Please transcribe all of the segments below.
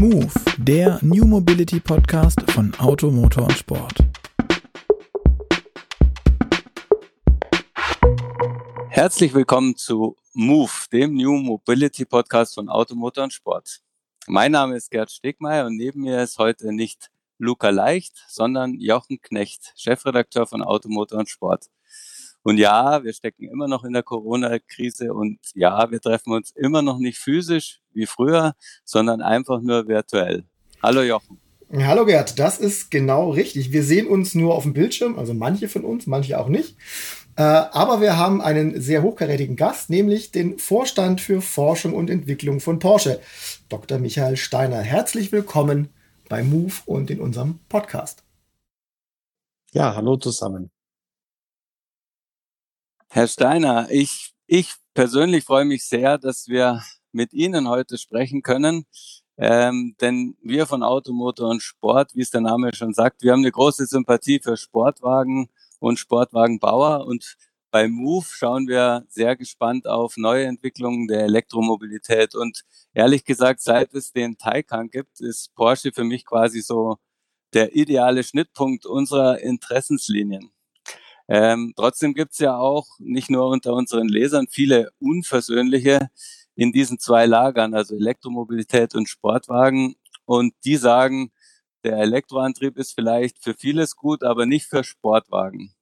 Move, der New Mobility Podcast von Auto, Motor und Sport. Herzlich willkommen zu Move, dem New Mobility Podcast von Auto, Motor und Sport. Mein Name ist Gerd Stegmeier und neben mir ist heute nicht Luca Leicht, sondern Jochen Knecht, Chefredakteur von Auto, Motor und Sport. Und ja, wir stecken immer noch in der Corona-Krise und ja, wir treffen uns immer noch nicht physisch wie früher, sondern einfach nur virtuell. Hallo Jochen. Hallo Gerd, das ist genau richtig. Wir sehen uns nur auf dem Bildschirm, also manche von uns, manche auch nicht. Äh, aber wir haben einen sehr hochkarätigen Gast, nämlich den Vorstand für Forschung und Entwicklung von Porsche, Dr. Michael Steiner. Herzlich willkommen bei Move und in unserem Podcast. Ja, hallo zusammen. Herr Steiner, ich, ich persönlich freue mich sehr, dass wir mit Ihnen heute sprechen können. Ähm, denn wir von Automotor und Sport, wie es der Name schon sagt, wir haben eine große Sympathie für Sportwagen und Sportwagenbauer und bei Move schauen wir sehr gespannt auf neue Entwicklungen der Elektromobilität und ehrlich gesagt, seit es den Taycan gibt, ist Porsche für mich quasi so der ideale Schnittpunkt unserer Interessenslinien. Ähm, trotzdem gibt's ja auch nicht nur unter unseren Lesern viele unversöhnliche in diesen zwei Lagern, also Elektromobilität und Sportwagen. Und die sagen, der Elektroantrieb ist vielleicht für vieles gut, aber nicht für Sportwagen.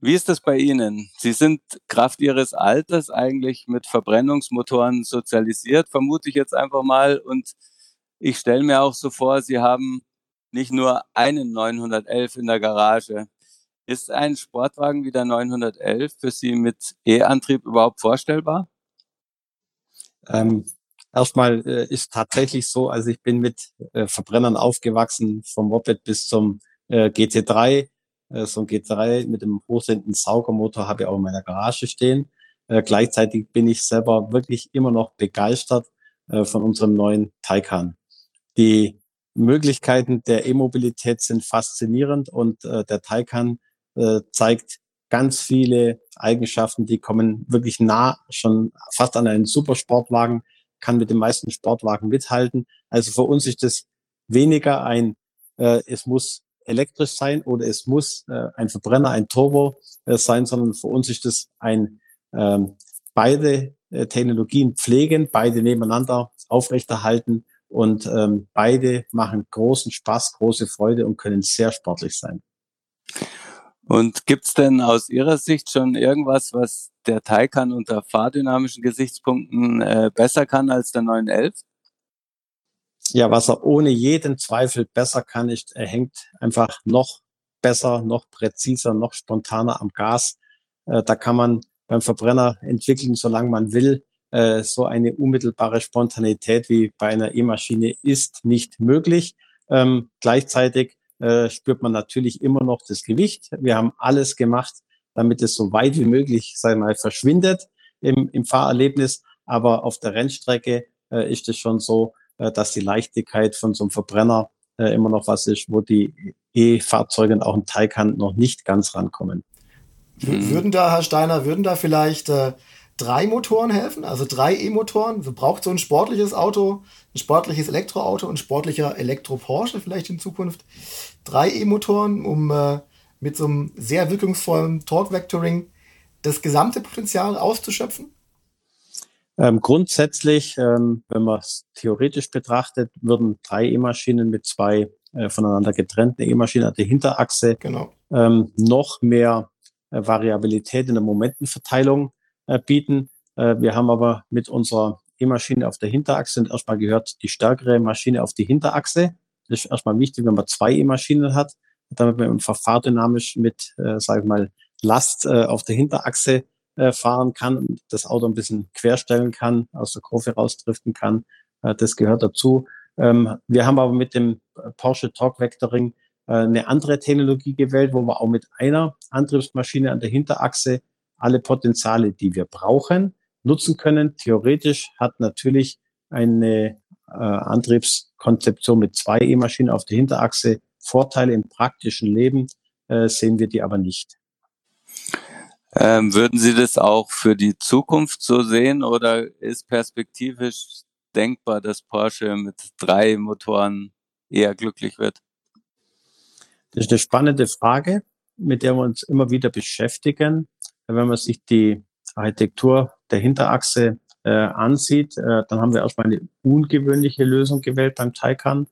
Wie ist das bei Ihnen? Sie sind Kraft Ihres Alters eigentlich mit Verbrennungsmotoren sozialisiert, vermute ich jetzt einfach mal. Und ich stelle mir auch so vor, Sie haben nicht nur einen 911 in der Garage. Ist ein Sportwagen wie der 911 für Sie mit E-Antrieb überhaupt vorstellbar? Ähm, erstmal äh, ist tatsächlich so, also ich bin mit äh, Verbrennern aufgewachsen, vom Moped bis zum äh, GT3. Äh, so ein GT3 mit dem hochsendenden Saugermotor habe ich auch in meiner Garage stehen. Äh, gleichzeitig bin ich selber wirklich immer noch begeistert äh, von unserem neuen Taycan. Die Möglichkeiten der E-Mobilität sind faszinierend und äh, der Taycan äh, zeigt ganz viele Eigenschaften, die kommen wirklich nah, schon fast an einen Supersportwagen, kann mit den meisten Sportwagen mithalten. Also für uns ist das weniger ein, äh, es muss elektrisch sein oder es muss äh, ein Verbrenner, ein Turbo äh, sein, sondern für uns ist das ein ähm, beide äh, Technologien pflegen, beide nebeneinander aufrechterhalten und ähm, beide machen großen Spaß, große Freude und können sehr sportlich sein. Und gibt's denn aus Ihrer Sicht schon irgendwas, was der Taycan unter fahrdynamischen Gesichtspunkten äh, besser kann als der 911? Ja, was er ohne jeden Zweifel besser kann, ist, er hängt einfach noch besser, noch präziser, noch spontaner am Gas. Äh, da kann man beim Verbrenner entwickeln, solange man will. Äh, so eine unmittelbare Spontanität wie bei einer E-Maschine ist nicht möglich. Ähm, gleichzeitig äh, spürt man natürlich immer noch das Gewicht. Wir haben alles gemacht, damit es so weit wie möglich, sei mal, verschwindet im, im Fahrerlebnis. Aber auf der Rennstrecke äh, ist es schon so, äh, dass die Leichtigkeit von so einem Verbrenner äh, immer noch was ist, wo die E-Fahrzeuge und auch ein Taycan noch nicht ganz rankommen. Würden da, Herr Steiner, würden da vielleicht äh, drei Motoren helfen, also drei E-Motoren. So braucht so ein sportliches Auto, ein sportliches Elektroauto, ein sportlicher Elektro-Porsche vielleicht in Zukunft drei E-Motoren, um äh, mit so einem sehr wirkungsvollen Torque-Vectoring das gesamte Potenzial auszuschöpfen? Ähm, grundsätzlich, ähm, wenn man es theoretisch betrachtet, würden drei E-Maschinen mit zwei äh, voneinander getrennten E-Maschinen an der Hinterachse genau. ähm, noch mehr äh, Variabilität in der Momentenverteilung bieten. Äh, wir haben aber mit unserer E-Maschine auf der Hinterachse und erstmal gehört die stärkere Maschine auf die Hinterachse. Das ist erstmal wichtig, wenn man zwei E-Maschinen hat, damit man einfach fahrdynamisch mit, äh, sage ich mal, Last äh, auf der Hinterachse äh, fahren kann und das Auto ein bisschen querstellen kann, aus der Kurve rausdriften kann. Äh, das gehört dazu. Ähm, wir haben aber mit dem Porsche Torque Vectoring äh, eine andere Technologie gewählt, wo wir auch mit einer Antriebsmaschine an der Hinterachse alle Potenziale, die wir brauchen, nutzen können. Theoretisch hat natürlich eine äh, Antriebskonzeption mit zwei E-Maschinen auf der Hinterachse Vorteile im praktischen Leben, äh, sehen wir die aber nicht. Ähm, würden Sie das auch für die Zukunft so sehen oder ist perspektivisch denkbar, dass Porsche mit drei Motoren eher glücklich wird? Das ist eine spannende Frage, mit der wir uns immer wieder beschäftigen. Wenn man sich die Architektur der Hinterachse äh, ansieht, äh, dann haben wir erstmal eine ungewöhnliche Lösung gewählt beim Taycan.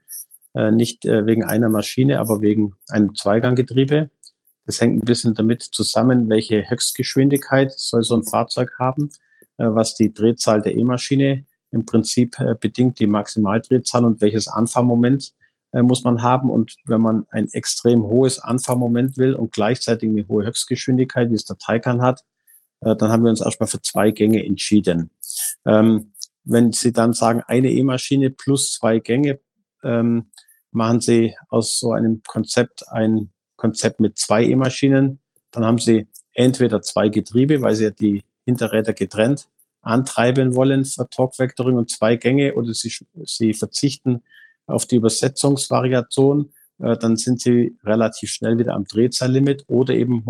Äh, nicht äh, wegen einer Maschine, aber wegen einem Zweiganggetriebe. Das hängt ein bisschen damit zusammen, welche Höchstgeschwindigkeit soll so ein Fahrzeug haben, äh, was die Drehzahl der E-Maschine im Prinzip äh, bedingt, die Maximaldrehzahl und welches Anfahrmoment äh, muss man haben. Und wenn man ein extrem hohes Anfahrmoment will und gleichzeitig eine hohe Höchstgeschwindigkeit, wie es der Taycan hat, äh, dann haben wir uns erstmal für zwei Gänge entschieden. Ähm, wenn Sie dann sagen, eine E-Maschine plus zwei Gänge, ähm, machen Sie aus so einem Konzept ein Konzept mit zwei E-Maschinen. Dann haben Sie entweder zwei Getriebe, weil Sie ja die Hinterräder getrennt antreiben wollen für Torque Vectoring und zwei Gänge, oder Sie, Sie verzichten auf die Übersetzungsvariation, äh, dann sind Sie relativ schnell wieder am Drehzahllimit oder eben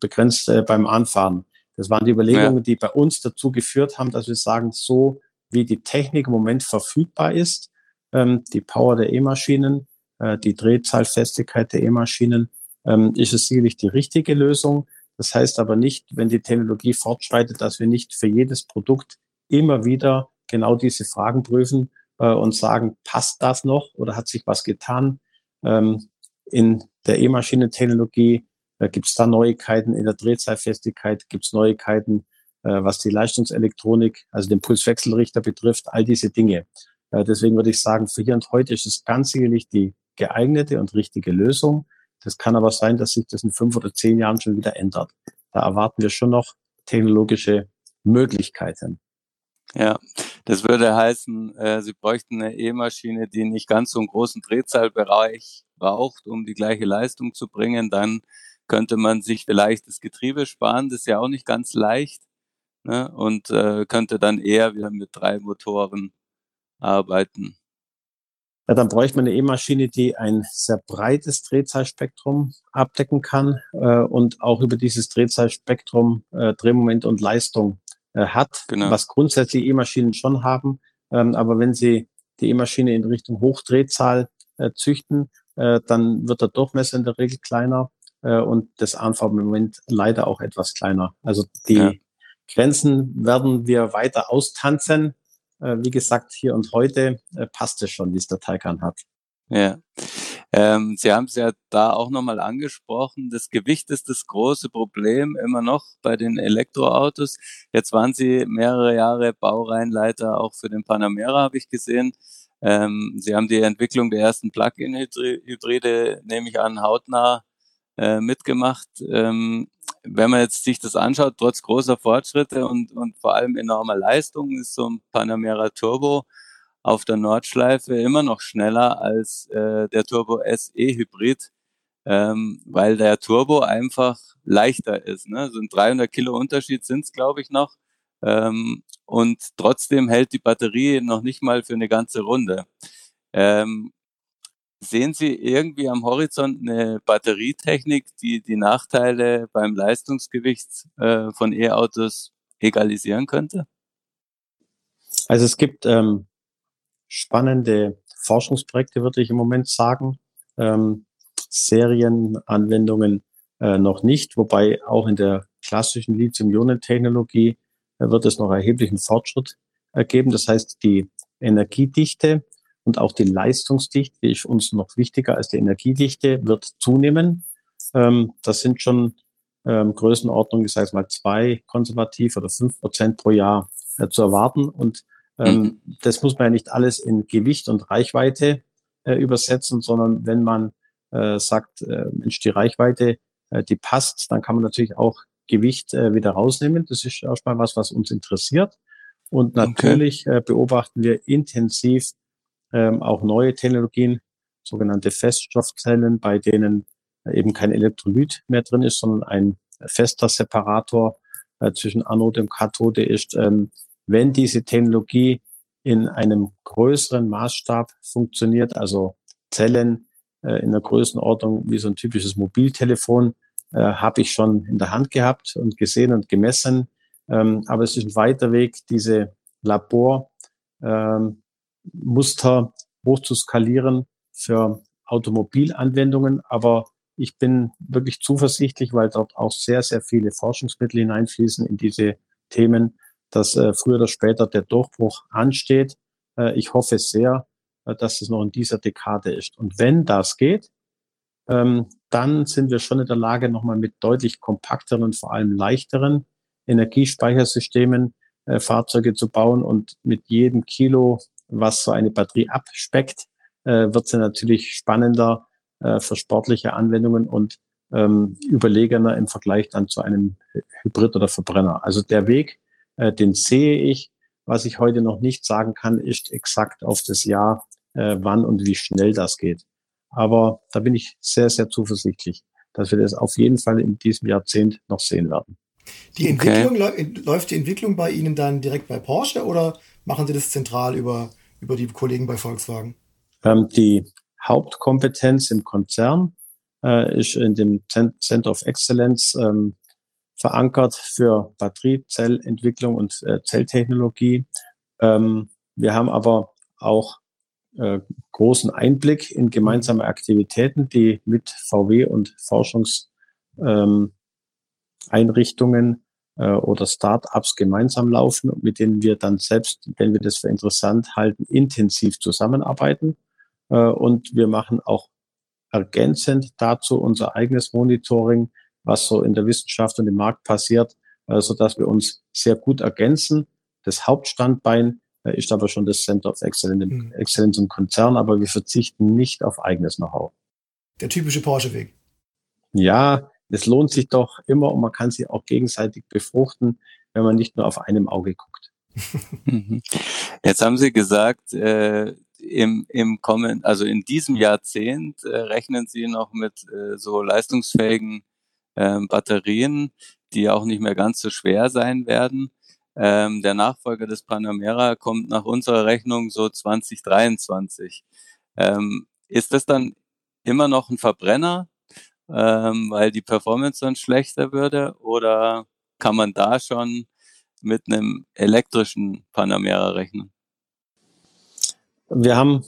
begrenzt äh, beim Anfahren. Das waren die Überlegungen, ja. die bei uns dazu geführt haben, dass wir sagen, so wie die Technik im Moment verfügbar ist, ähm, die Power der E-Maschinen, äh, die Drehzahlfestigkeit der E-Maschinen, ähm, ist es sicherlich die richtige Lösung. Das heißt aber nicht, wenn die Technologie fortschreitet, dass wir nicht für jedes Produkt immer wieder genau diese Fragen prüfen und sagen, passt das noch oder hat sich was getan? Ähm, in der E-Maschinentechnologie äh, gibt es da Neuigkeiten in der Drehzahlfestigkeit, gibt es Neuigkeiten, äh, was die Leistungselektronik, also den Pulswechselrichter betrifft, all diese Dinge. Äh, deswegen würde ich sagen, für hier und heute ist es ganz sicherlich die geeignete und richtige Lösung. Das kann aber sein, dass sich das in fünf oder zehn Jahren schon wieder ändert. Da erwarten wir schon noch technologische Möglichkeiten. Ja, das würde heißen, äh, Sie bräuchten eine E-Maschine, die nicht ganz so einen großen Drehzahlbereich braucht, um die gleiche Leistung zu bringen. Dann könnte man sich vielleicht das Getriebe sparen, das ist ja auch nicht ganz leicht. Ne? Und äh, könnte dann eher wieder mit drei Motoren arbeiten. Ja, dann bräuchte man eine E-Maschine, die ein sehr breites Drehzahlspektrum abdecken kann äh, und auch über dieses Drehzahlspektrum äh, Drehmoment und Leistung äh, hat, genau. was grundsätzlich E-Maschinen schon haben. Ähm, aber wenn Sie die E-Maschine in Richtung Hochdrehzahl äh, züchten, äh, dann wird der Durchmesser in der Regel kleiner äh, und das Anfahrmoment leider auch etwas kleiner. Also die ja. Grenzen werden wir weiter austanzen äh, wie gesagt, hier und heute äh, passt es schon, wie es der Taycan hat. Ja. Ähm, Sie haben es ja da auch nochmal angesprochen. Das Gewicht ist das große Problem immer noch bei den Elektroautos. Jetzt waren Sie mehrere Jahre Baureihenleiter auch für den Panamera, habe ich gesehen. Ähm, Sie haben die Entwicklung der ersten Plug-in-Hybride, nehme ich an, hautnah äh, mitgemacht. Ähm, wenn man jetzt sich das anschaut, trotz großer Fortschritte und, und vor allem enormer Leistung, ist so ein Panamera Turbo auf der Nordschleife immer noch schneller als äh, der Turbo SE Hybrid, ähm, weil der Turbo einfach leichter ist. Ne? So ein 300 Kilo Unterschied sind es, glaube ich, noch. Ähm, und trotzdem hält die Batterie noch nicht mal für eine ganze Runde. Ähm, Sehen Sie irgendwie am Horizont eine Batterietechnik, die die Nachteile beim Leistungsgewicht äh, von E-Autos egalisieren könnte? Also es gibt ähm, spannende Forschungsprojekte, würde ich im Moment sagen. Ähm, Serienanwendungen äh, noch nicht, wobei auch in der klassischen Lithium-Ionen-Technologie äh, wird es noch erheblichen Fortschritt ergeben. Das heißt, die Energiedichte und auch die Leistungsdichte, die ist uns noch wichtiger als die Energiedichte, wird zunehmen. Ähm, das sind schon ähm, Größenordnungen, ich sage mal zwei konservativ oder fünf Prozent pro Jahr äh, zu erwarten. Und ähm, mhm. das muss man ja nicht alles in Gewicht und Reichweite äh, übersetzen, sondern wenn man äh, sagt, äh, Mensch, die Reichweite, äh, die passt, dann kann man natürlich auch Gewicht äh, wieder rausnehmen. Das ist erstmal was, was uns interessiert. Und natürlich okay. äh, beobachten wir intensiv ähm, auch neue Technologien, sogenannte Feststoffzellen, bei denen eben kein Elektrolyt mehr drin ist, sondern ein fester Separator äh, zwischen Anode und Kathode ist. Ähm, wenn diese Technologie in einem größeren Maßstab funktioniert, also Zellen äh, in der Größenordnung wie so ein typisches Mobiltelefon, äh, habe ich schon in der Hand gehabt und gesehen und gemessen. Ähm, aber es ist ein weiter Weg, diese Labor, ähm, hoch zu skalieren für Automobilanwendungen. Aber ich bin wirklich zuversichtlich, weil dort auch sehr, sehr viele Forschungsmittel hineinfließen in diese Themen, dass äh, früher oder später der Durchbruch ansteht. Äh, ich hoffe sehr, äh, dass es noch in dieser Dekade ist. Und wenn das geht, ähm, dann sind wir schon in der Lage, nochmal mit deutlich kompakteren und vor allem leichteren Energiespeichersystemen äh, Fahrzeuge zu bauen. Und mit jedem Kilo, was so eine Batterie abspeckt, äh, wird sie natürlich spannender äh, für sportliche Anwendungen und ähm, überlegener im Vergleich dann zu einem Hybrid oder Verbrenner. Also der Weg, äh, den sehe ich. Was ich heute noch nicht sagen kann, ist exakt auf das Jahr, äh, wann und wie schnell das geht. Aber da bin ich sehr, sehr zuversichtlich, dass wir das auf jeden Fall in diesem Jahrzehnt noch sehen werden. Die Entwicklung okay. läuft die Entwicklung bei Ihnen dann direkt bei Porsche oder machen Sie das zentral über, über die Kollegen bei Volkswagen? Ähm, die Hauptkompetenz im Konzern äh, ist in dem Center of Excellence ähm, verankert für Batteriezellentwicklung und äh, Zelltechnologie. Ähm, wir haben aber auch äh, großen Einblick in gemeinsame Aktivitäten, die mit VW und Forschungseinrichtungen ähm, äh, oder Start-ups gemeinsam laufen, mit denen wir dann selbst, wenn wir das für interessant halten, intensiv zusammenarbeiten. Äh, und wir machen auch ergänzend dazu unser eigenes Monitoring, was so in der Wissenschaft und im Markt passiert, äh, so dass wir uns sehr gut ergänzen. Das Hauptstandbein äh, ist aber schon das Center of Excellence, mhm. Excellence im Konzern, aber wir verzichten nicht auf eigenes Know-how. Der typische Porsche-Weg. Ja, es lohnt sich doch immer und man kann sie auch gegenseitig befruchten, wenn man nicht nur auf einem Auge guckt. Mhm. Jetzt haben Sie gesagt, äh, im, im kommen, also in diesem Jahrzehnt äh, rechnen Sie noch mit äh, so leistungsfähigen äh, Batterien, die auch nicht mehr ganz so schwer sein werden. Ähm, der Nachfolger des Panamera kommt nach unserer Rechnung so 2023. Ähm, ist das dann immer noch ein Verbrenner, ähm, weil die Performance dann schlechter würde? Oder kann man da schon mit einem elektrischen Panamera rechnen? Wir haben,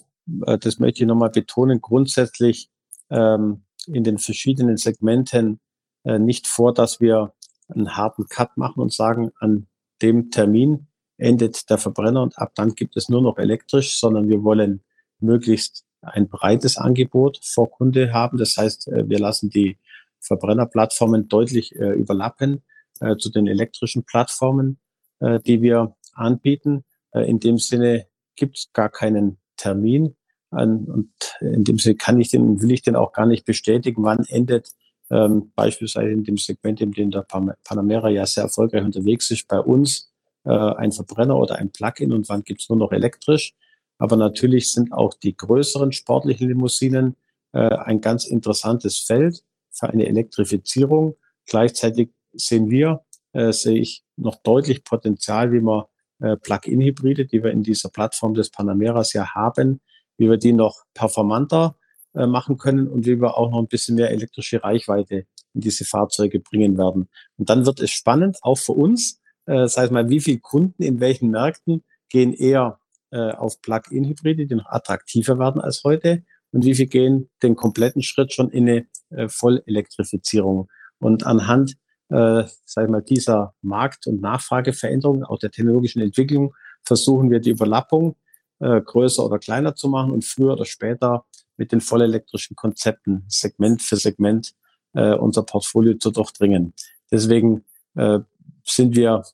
äh, das möchte ich nochmal betonen, grundsätzlich ähm, in den verschiedenen Segmenten nicht vor, dass wir einen harten Cut machen und sagen, an dem Termin endet der Verbrenner und ab dann gibt es nur noch elektrisch, sondern wir wollen möglichst ein breites Angebot vor Kunde haben. Das heißt, äh, wir lassen die Verbrennerplattformen deutlich äh, überlappen äh, zu den elektrischen Plattformen, äh, die wir anbieten. Äh, in dem Sinne gibt es gar keinen Termin. Und in dem Sinne kann ich den, will ich den auch gar nicht bestätigen, wann endet ähm, beispielsweise in dem Segment, in dem der Panamera ja sehr erfolgreich unterwegs ist, bei uns äh, ein Verbrenner oder ein Plug-in und wann gibt's nur noch elektrisch. Aber natürlich sind auch die größeren sportlichen Limousinen äh, ein ganz interessantes Feld für eine Elektrifizierung. Gleichzeitig sehen wir, äh, sehe ich noch deutlich Potenzial, wie wir äh, Plug-in-Hybride, die wir in dieser Plattform des Panameras ja haben, wie wir die noch performanter äh, machen können und wie wir auch noch ein bisschen mehr elektrische Reichweite in diese Fahrzeuge bringen werden. Und dann wird es spannend, auch für uns, äh, sag ich mal, wie viele Kunden in welchen Märkten gehen eher äh, auf Plug-in-Hybride, die noch attraktiver werden als heute und wie viel gehen den kompletten Schritt schon in eine äh, Vollelektrifizierung. Und anhand, äh, sag ich mal, dieser Markt- und Nachfrageveränderung, auch der technologischen Entwicklung, versuchen wir die Überlappung äh, größer oder kleiner zu machen und früher oder später mit den vollelektrischen Konzepten Segment für Segment äh, unser Portfolio zu durchdringen. Deswegen äh, sind wir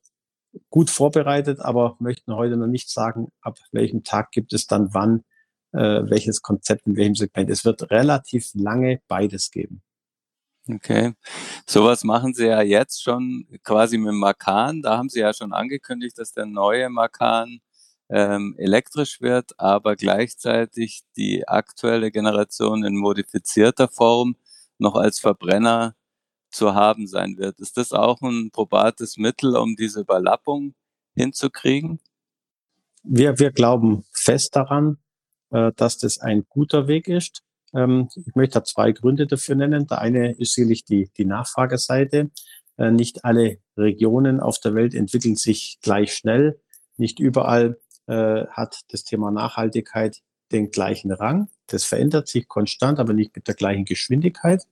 gut vorbereitet, aber möchten heute noch nicht sagen, ab welchem Tag gibt es dann wann äh, welches Konzept in welchem Segment. Es wird relativ lange beides geben. Okay. Sowas machen Sie ja jetzt schon quasi mit Makan. Da haben Sie ja schon angekündigt, dass der neue Makan ähm, elektrisch wird, aber gleichzeitig die aktuelle Generation in modifizierter Form noch als Verbrenner zu haben sein wird. Ist das auch ein probates Mittel, um diese Überlappung hinzukriegen? Wir, wir glauben fest daran, äh, dass das ein guter Weg ist. Ähm, ich möchte da zwei Gründe dafür nennen. Der eine ist sicherlich die, die Nachfrageseite. Äh, nicht alle Regionen auf der Welt entwickeln sich gleich schnell. Nicht überall äh, hat das Thema Nachhaltigkeit den gleichen Rang. Das verändert sich konstant, aber nicht mit der gleichen Geschwindigkeit.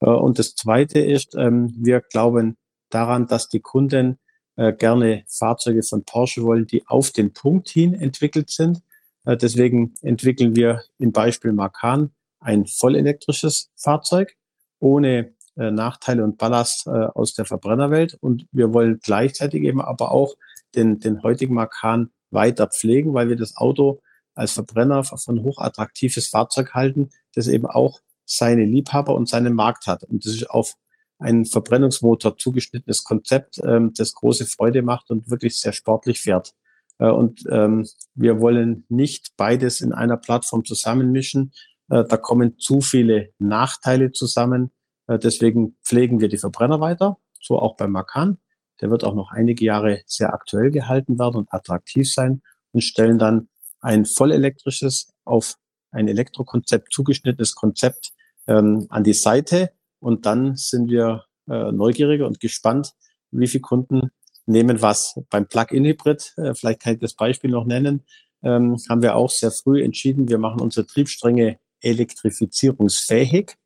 Äh, und das Zweite ist, ähm, wir glauben daran, dass die Kunden äh, gerne Fahrzeuge von Porsche wollen, die auf den Punkt hin entwickelt sind. Deswegen entwickeln wir im Beispiel Macan ein vollelektrisches Fahrzeug ohne Nachteile und Ballast aus der Verbrennerwelt. Und wir wollen gleichzeitig eben aber auch den, den heutigen Macan weiter pflegen, weil wir das Auto als Verbrenner von hochattraktives Fahrzeug halten, das eben auch seine Liebhaber und seinen Markt hat. Und das ist auf einen Verbrennungsmotor zugeschnittenes Konzept, ähm, das große Freude macht und wirklich sehr sportlich fährt. Äh, und ähm, wir wollen nicht beides in einer Plattform zusammenmischen. Äh, da kommen zu viele Nachteile zusammen. Äh, deswegen pflegen wir die Verbrenner weiter, so auch beim Macan. Der wird auch noch einige Jahre sehr aktuell gehalten werden und attraktiv sein und stellen dann ein vollelektrisches auf ein Elektrokonzept zugeschnittenes Konzept ähm, an die Seite. Und dann sind wir äh, neugieriger und gespannt, wie viele Kunden nehmen was. Beim Plug-in-Hybrid, äh, vielleicht kann ich das Beispiel noch nennen, ähm, haben wir auch sehr früh entschieden, wir machen unsere Triebstränge elektrifizierungsfähig.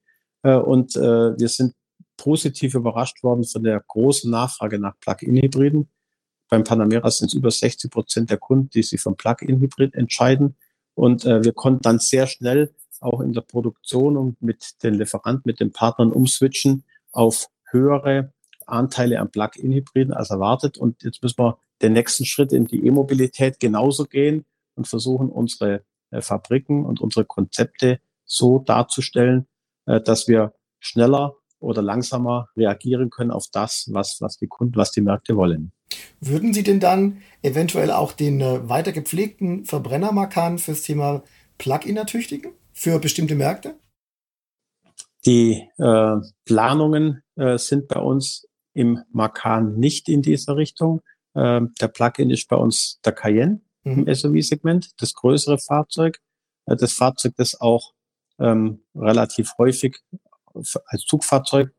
Äh, und äh, wir sind positiv überrascht worden von der großen Nachfrage nach Plug-in-Hybriden. Beim Panamera sind es über 60 Prozent der Kunden, die sich vom Plug-in-Hybrid entscheiden. Und äh, wir konnten dann sehr schnell auch in der Produktion und mit den Lieferanten, mit den Partnern umswitchen auf höhere Anteile an Plug-in-Hybriden als erwartet. Und jetzt müssen wir den nächsten Schritt in die E-Mobilität genauso gehen und versuchen, unsere äh, Fabriken und unsere Konzepte so darzustellen, äh, dass wir schneller oder langsamer reagieren können auf das, was, was die Kunden, was die Märkte wollen. Würden Sie denn dann eventuell auch den äh, weiter gepflegten Verbrennermarkan fürs Thema Plug-in ertüchtigen für bestimmte Märkte? Die äh, Planungen äh, sind bei uns im Macan nicht in dieser Richtung. Äh, der Plug-in ist bei uns der Cayenne mhm. im SUV-Segment, das größere Fahrzeug, äh, das Fahrzeug, das auch ähm, relativ häufig als Zugfahrzeug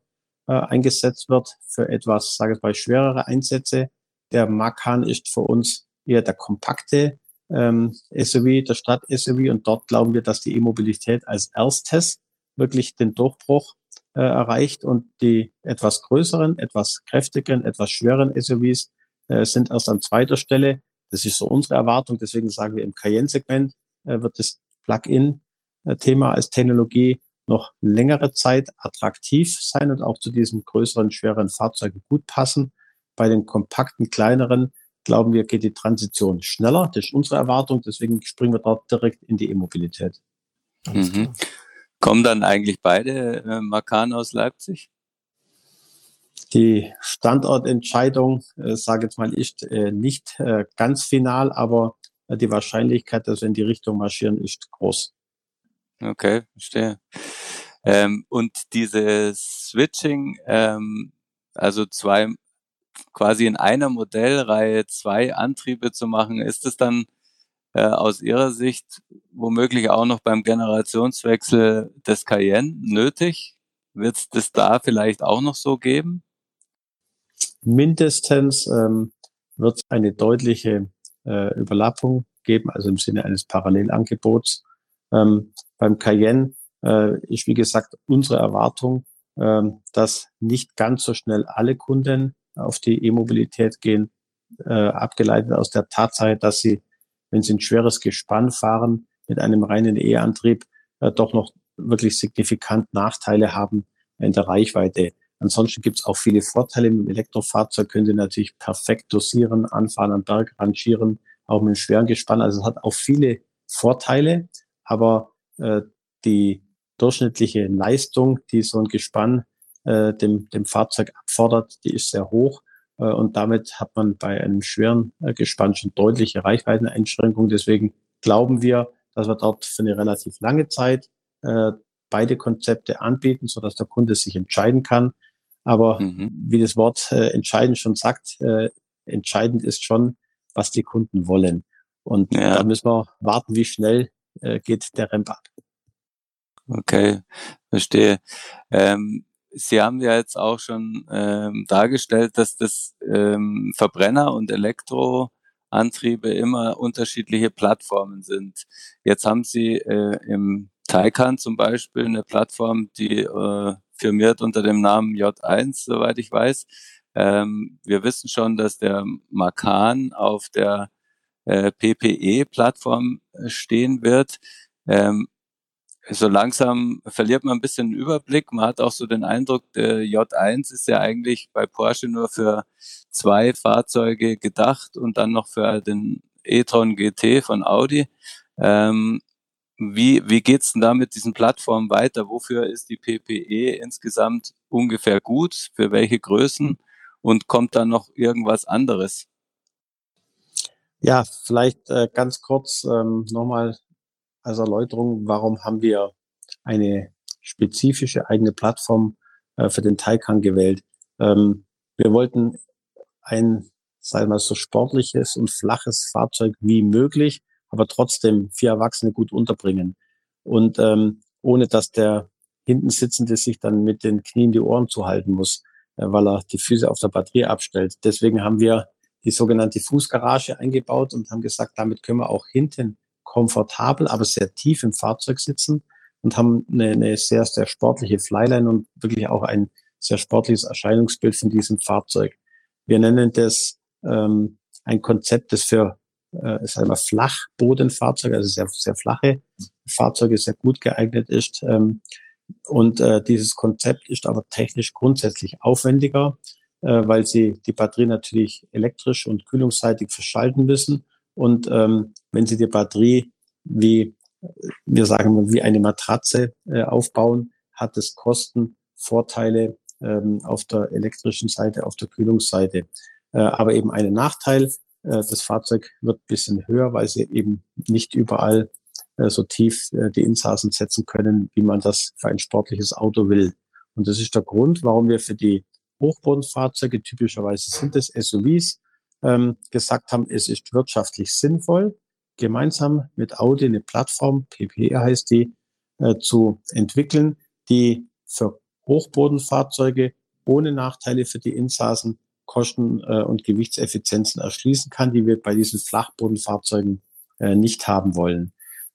äh, eingesetzt wird für etwas, sage ich mal, schwerere Einsätze. Der Macan ist für uns eher der kompakte ähm, SUV, der Stadt-SUV und dort glauben wir, dass die E-Mobilität als erstes wirklich den Durchbruch äh, erreicht und die etwas größeren, etwas kräftigeren, etwas schweren SUVs äh, sind erst an zweiter Stelle. Das ist so unsere Erwartung. Deswegen sagen wir, im Cayenne-Segment äh, wird das Plug-in-Thema als Technologie noch längere Zeit attraktiv sein und auch zu diesen größeren, schweren Fahrzeugen gut passen. Bei den kompakten, kleineren glauben wir, geht die Transition schneller. Das ist unsere Erwartung. Deswegen springen wir dort direkt in die E-Mobilität. Mhm. Kommen dann eigentlich beide äh, Makan aus Leipzig? Die Standortentscheidung, äh, sage jetzt mal, ist äh, nicht äh, ganz final, aber äh, die Wahrscheinlichkeit, dass wir in die Richtung marschieren, ist groß. Okay, verstehe. Ähm, und dieses Switching, ähm, also zwei, quasi in einer Modellreihe zwei Antriebe zu machen, ist es dann äh, aus Ihrer Sicht womöglich auch noch beim Generationswechsel des Cayenne nötig? Wird es das da vielleicht auch noch so geben? Mindestens ähm, wird es eine deutliche äh, Überlappung geben, also im Sinne eines Parallelangebots. Ähm, beim Cayenne äh, ist, wie gesagt, unsere Erwartung, äh, dass nicht ganz so schnell alle Kunden auf die E-Mobilität gehen, äh, abgeleitet aus der Tatsache, dass sie, wenn sie ein schweres Gespann fahren, mit einem reinen E-Antrieb, äh, doch noch wirklich signifikant Nachteile haben in der Reichweite. Ansonsten gibt es auch viele Vorteile. Mit dem Elektrofahrzeug können Sie natürlich perfekt dosieren, anfahren am Berg, rangieren, auch mit einem schweren Gespann. Also es hat auch viele Vorteile, aber äh, die durchschnittliche Leistung, die so ein Gespann äh, dem, dem Fahrzeug abfordert, die ist sehr hoch. Äh, und damit hat man bei einem schweren äh, Gespann schon deutliche Reichweiteneinschränkungen. Deswegen glauben wir, dass wir dort für eine relativ lange Zeit äh, beide Konzepte anbieten, sodass der Kunde sich entscheiden kann. Aber mhm. wie das Wort äh, entscheidend schon sagt, äh, entscheidend ist schon, was die Kunden wollen. Und ja. da müssen wir warten, wie schnell äh, geht der Ramp ab. Okay, verstehe. Ähm, Sie haben ja jetzt auch schon ähm, dargestellt, dass das ähm, Verbrenner- und Elektroantriebe Antriebe immer unterschiedliche Plattformen sind. Jetzt haben Sie äh, im Taycan zum Beispiel eine Plattform, die äh, firmiert unter dem Namen J1, soweit ich weiß. Ähm, wir wissen schon, dass der Macan auf der äh, PPE-Plattform äh, stehen wird. Ähm, so langsam verliert man ein bisschen den Überblick. Man hat auch so den Eindruck, der J1 ist ja eigentlich bei Porsche nur für zwei Fahrzeuge gedacht und dann noch für den e-tron GT von Audi. Ähm, wie, wie geht's denn da mit diesen Plattformen weiter? Wofür ist die PPE insgesamt ungefähr gut? Für welche Größen? Und kommt da noch irgendwas anderes? Ja, vielleicht äh, ganz kurz ähm, nochmal als Erläuterung, warum haben wir eine spezifische eigene Plattform äh, für den Taycan gewählt. Ähm, wir wollten ein, sagen wir mal, so sportliches und flaches Fahrzeug wie möglich, aber trotzdem vier Erwachsene gut unterbringen. Und ähm, ohne dass der hinten Sitzende sich dann mit den Knien die Ohren zuhalten muss, äh, weil er die Füße auf der Batterie abstellt. Deswegen haben wir die sogenannte Fußgarage eingebaut und haben gesagt, damit können wir auch hinten komfortabel, aber sehr tief im Fahrzeug sitzen und haben eine, eine sehr, sehr sportliche Flyline und wirklich auch ein sehr sportliches Erscheinungsbild von diesem Fahrzeug. Wir nennen das ähm, ein Konzept, das für äh, sagen wir, Flachbodenfahrzeuge, also sehr, sehr flache Fahrzeuge sehr gut geeignet ist. Ähm, und äh, dieses Konzept ist aber technisch grundsätzlich aufwendiger, weil sie die Batterie natürlich elektrisch und kühlungsseitig verschalten müssen und ähm, wenn Sie die Batterie wie, wir sagen, wie eine Matratze äh, aufbauen, hat es Kosten, Vorteile ähm, auf der elektrischen Seite, auf der Kühlungsseite. Äh, aber eben einen Nachteil, äh, das Fahrzeug wird bisschen höher, weil sie eben nicht überall äh, so tief äh, die Insassen setzen können, wie man das für ein sportliches Auto will. Und das ist der Grund, warum wir für die Hochbodenfahrzeuge, typischerweise sind es SUVs, ähm, gesagt haben, es ist wirtschaftlich sinnvoll, gemeinsam mit Audi eine Plattform, PPE heißt die, äh, zu entwickeln, die für Hochbodenfahrzeuge ohne Nachteile für die Insassen Kosten äh, und Gewichtseffizienzen erschließen kann, die wir bei diesen Flachbodenfahrzeugen äh, nicht haben wollen.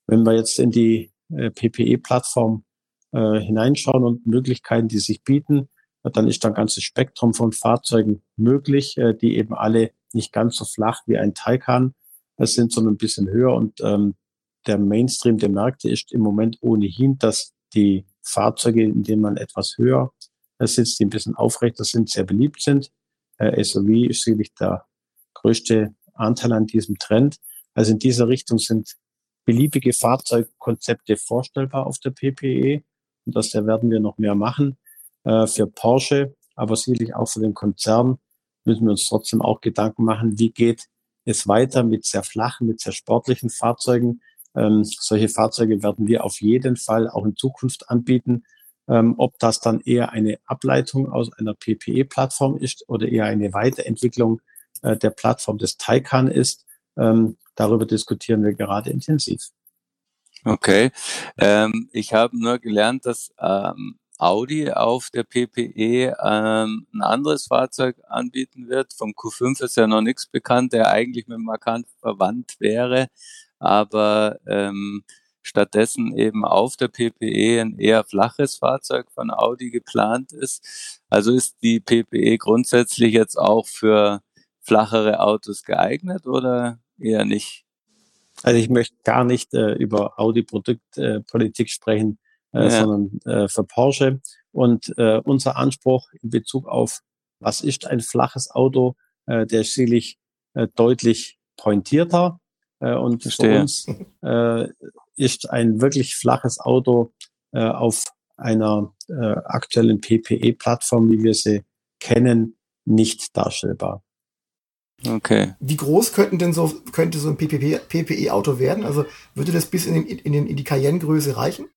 Wenn wir jetzt in die äh, PPE-Plattform äh, hineinschauen und Möglichkeiten, die sich bieten, dann ist da ein ganzes Spektrum von Fahrzeugen möglich, äh, die eben alle nicht ganz so flach wie ein Taycan sind, sondern ein bisschen höher. Und ähm, der Mainstream der Märkte ist im Moment ohnehin, dass die Fahrzeuge, in denen man etwas höher äh, sitzt, die ein bisschen aufrechter sind, sehr beliebt sind. Äh, SUV ist sicherlich der größte Anteil an diesem Trend. Also in dieser Richtung sind beliebige Fahrzeugkonzepte vorstellbar auf der PPE. Und das werden wir noch mehr machen äh, für Porsche, aber sicherlich auch für den Konzern müssen wir uns trotzdem auch Gedanken machen, wie geht es weiter mit sehr flachen, mit sehr sportlichen Fahrzeugen. Ähm, solche Fahrzeuge werden wir auf jeden Fall auch in Zukunft anbieten. Ähm, ob das dann eher eine Ableitung aus einer PPE-Plattform ist oder eher eine Weiterentwicklung äh, der Plattform des Taycan ist, ähm, darüber diskutieren wir gerade intensiv. Okay. Ähm, ich habe nur gelernt, dass ähm, Audi auf der PPE ähm, ein anderes Fahrzeug anbieten wird. Vom Q5 ist ja noch nichts bekannt, der eigentlich mit Macan verwandt wäre, aber ähm, stattdessen eben auf der PPE ein eher flaches Fahrzeug von Audi geplant ist. Also ist die PPE grundsätzlich jetzt auch für flachere Autos geeignet oder eher nicht? Also ich möchte gar nicht äh, über Audi-Produktpolitik äh, sprechen ja. sondern äh, für Porsche. Und äh, unser Anspruch in Bezug auf, was ist ein flaches Auto, äh, der ist sicherlich äh, deutlich pointierter. Äh, und Verstehe. für uns äh, ist ein wirklich flaches Auto äh, auf einer äh, aktuellen PPE-Plattform, wie wir sie kennen, nicht darstellbar. Okay. Wie groß könnten denn so, könnte so ein PPE-Auto werden? Also würde das bis in, den, in, den, in die Cayenne-Größe reichen?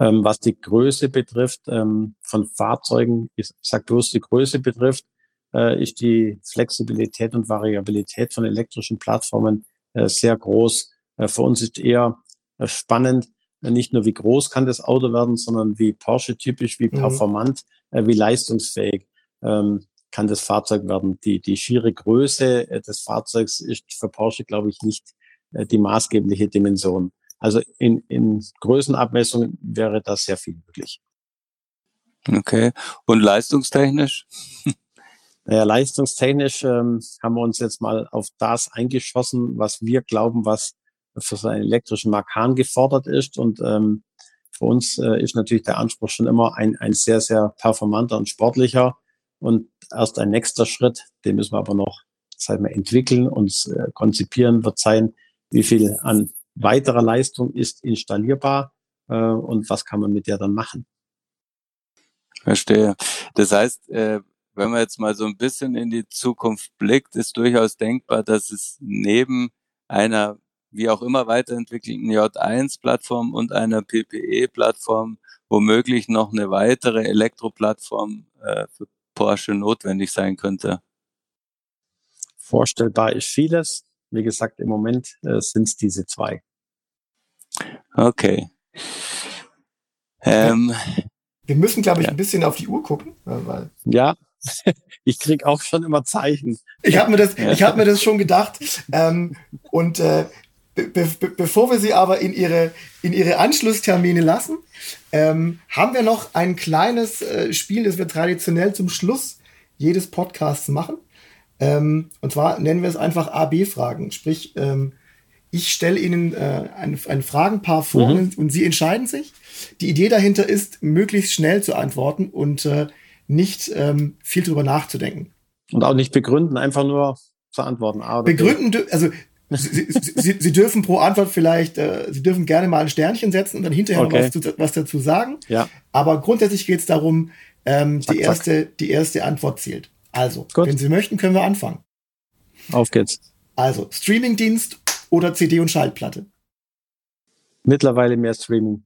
Ähm, was die Größe betrifft ähm, von Fahrzeugen, ich sage bloß die Größe betrifft, äh, ist die Flexibilität und Variabilität von elektrischen Plattformen äh, sehr groß. Äh, für uns ist eher äh, spannend, äh, nicht nur wie groß kann das Auto werden, sondern wie Porsche typisch, wie mhm. performant, mhm. wie leistungsfähig. Ähm, kann das Fahrzeug werden. Die, die schiere Größe des Fahrzeugs ist für Porsche, glaube ich, nicht die maßgebliche Dimension. Also in, in Größenabmessungen wäre das sehr viel möglich. Okay. Und leistungstechnisch? Naja, leistungstechnisch ähm, haben wir uns jetzt mal auf das eingeschossen, was wir glauben, was für so einen elektrischen Makan gefordert ist. Und ähm, für uns äh, ist natürlich der Anspruch schon immer ein, ein sehr, sehr performanter und sportlicher. Und erst ein nächster Schritt, den müssen wir aber noch sagen wir, entwickeln und äh, konzipieren, wird sein, wie viel an weiterer Leistung ist installierbar äh, und was kann man mit der dann machen. Verstehe. Das heißt, äh, wenn man jetzt mal so ein bisschen in die Zukunft blickt, ist durchaus denkbar, dass es neben einer wie auch immer weiterentwickelten J1-Plattform und einer PPE-Plattform womöglich noch eine weitere Elektroplattform äh, für Porsche notwendig sein könnte. Vorstellbar ist vieles. Wie gesagt, im Moment äh, sind es diese zwei. Okay. Ähm, Wir müssen, glaube ich, ja. ein bisschen auf die Uhr gucken. Weil ja, ich krieg auch schon immer Zeichen. Ich habe mir das, ich habe mir das schon gedacht. Ähm, und äh, be be bevor wir Sie aber in Ihre in Ihre Anschlusstermine lassen, ähm, haben wir noch ein kleines äh, Spiel, das wir traditionell zum Schluss jedes Podcasts machen. Ähm, und zwar nennen wir es einfach A-B-Fragen. Sprich, ähm, ich stelle Ihnen äh, ein, ein Fragenpaar vor mhm. und, und, Sie entscheiden sich. Die Idee dahinter ist, möglichst schnell zu antworten und äh, nicht ähm, viel drüber nachzudenken. Und auch nicht begründen, einfach nur zu antworten. A begründen, also Sie, Sie, Sie, dürfen pro Antwort vielleicht, äh, Sie dürfen gerne mal ein Sternchen setzen und dann hinterher okay. was, zu, was, dazu sagen. Ja. Aber grundsätzlich geht es darum, ähm, zack, die, erste, zack. die erste Antwort zählt. Also, Gut. wenn Sie möchten, können wir anfangen. Auf geht's. Also, Streamingdienst oder CD und Schaltplatte? Mittlerweile mehr Streaming.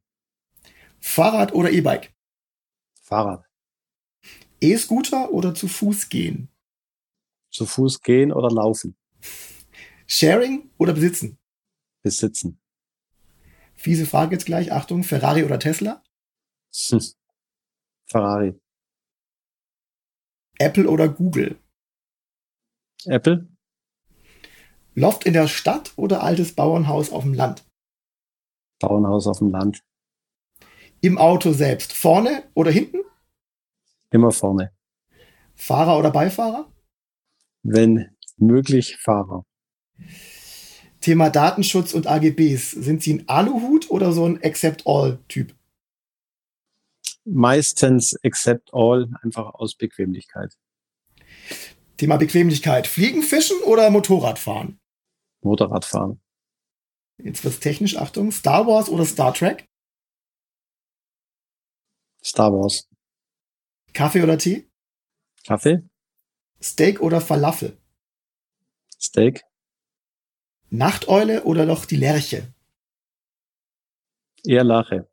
Fahrrad oder E-Bike? Fahrrad. E-Scooter oder zu Fuß gehen? Zu Fuß gehen oder laufen? Sharing oder besitzen? Besitzen. Fiese Frage jetzt gleich. Achtung, Ferrari oder Tesla? Hm. Ferrari. Apple oder Google? Apple. Loft in der Stadt oder altes Bauernhaus auf dem Land? Bauernhaus auf dem Land. Im Auto selbst, vorne oder hinten? Immer vorne. Fahrer oder Beifahrer? Wenn möglich, Fahrer. Thema Datenschutz und AGBs. Sind Sie ein Aluhut oder so ein Accept-All-Typ? Meistens Accept All, einfach aus Bequemlichkeit. Thema Bequemlichkeit. Fliegen, Fischen oder Motorradfahren? Motorradfahren. Jetzt wird's technisch, Achtung. Star Wars oder Star Trek? Star Wars. Kaffee oder Tee? Kaffee. Steak oder Falafel? Steak. Nachteule oder doch die Lerche? Eher Lache.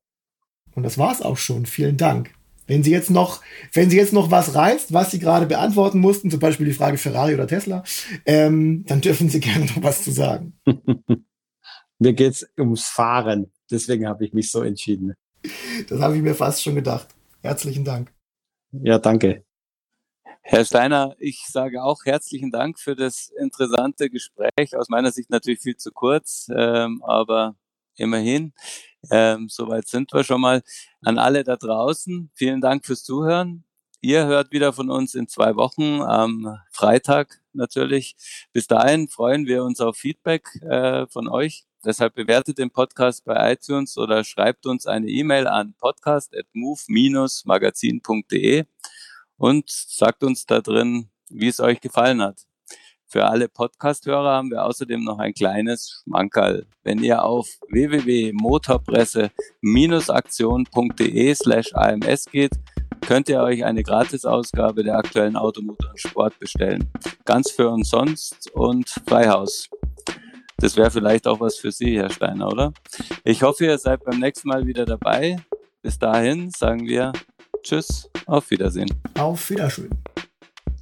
Und das war's auch schon. Vielen Dank. Wenn Sie jetzt noch, wenn Sie jetzt noch was reizt, was Sie gerade beantworten mussten, zum Beispiel die Frage Ferrari oder Tesla, ähm, dann dürfen Sie gerne noch was zu sagen. Mir geht's ums Fahren. Deswegen habe ich mich so entschieden. Das habe ich mir fast schon gedacht. Herzlichen Dank. Ja, danke. Herr Steiner, ich sage auch herzlichen Dank für das interessante Gespräch. Aus meiner Sicht natürlich viel zu kurz, ähm, aber immerhin. Ähm, soweit sind wir schon mal. An alle da draußen, vielen Dank fürs Zuhören. Ihr hört wieder von uns in zwei Wochen am Freitag natürlich. Bis dahin freuen wir uns auf Feedback äh, von euch. Deshalb bewertet den Podcast bei iTunes oder schreibt uns eine E-Mail an podcast.move-magazin.de und sagt uns da drin, wie es euch gefallen hat. Für alle Podcast-Hörer haben wir außerdem noch ein kleines Schmankerl. Wenn ihr auf www.motorpresse-aktion.de slash AMS geht, könnt ihr euch eine Gratisausgabe der aktuellen Automotor und Sport bestellen. Ganz für uns sonst und Freihaus. Das wäre vielleicht auch was für Sie, Herr Steiner, oder? Ich hoffe, ihr seid beim nächsten Mal wieder dabei. Bis dahin sagen wir Tschüss, auf Wiedersehen. Auf Wiedersehen.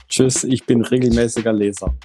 Tschüss, ich bin regelmäßiger Leser.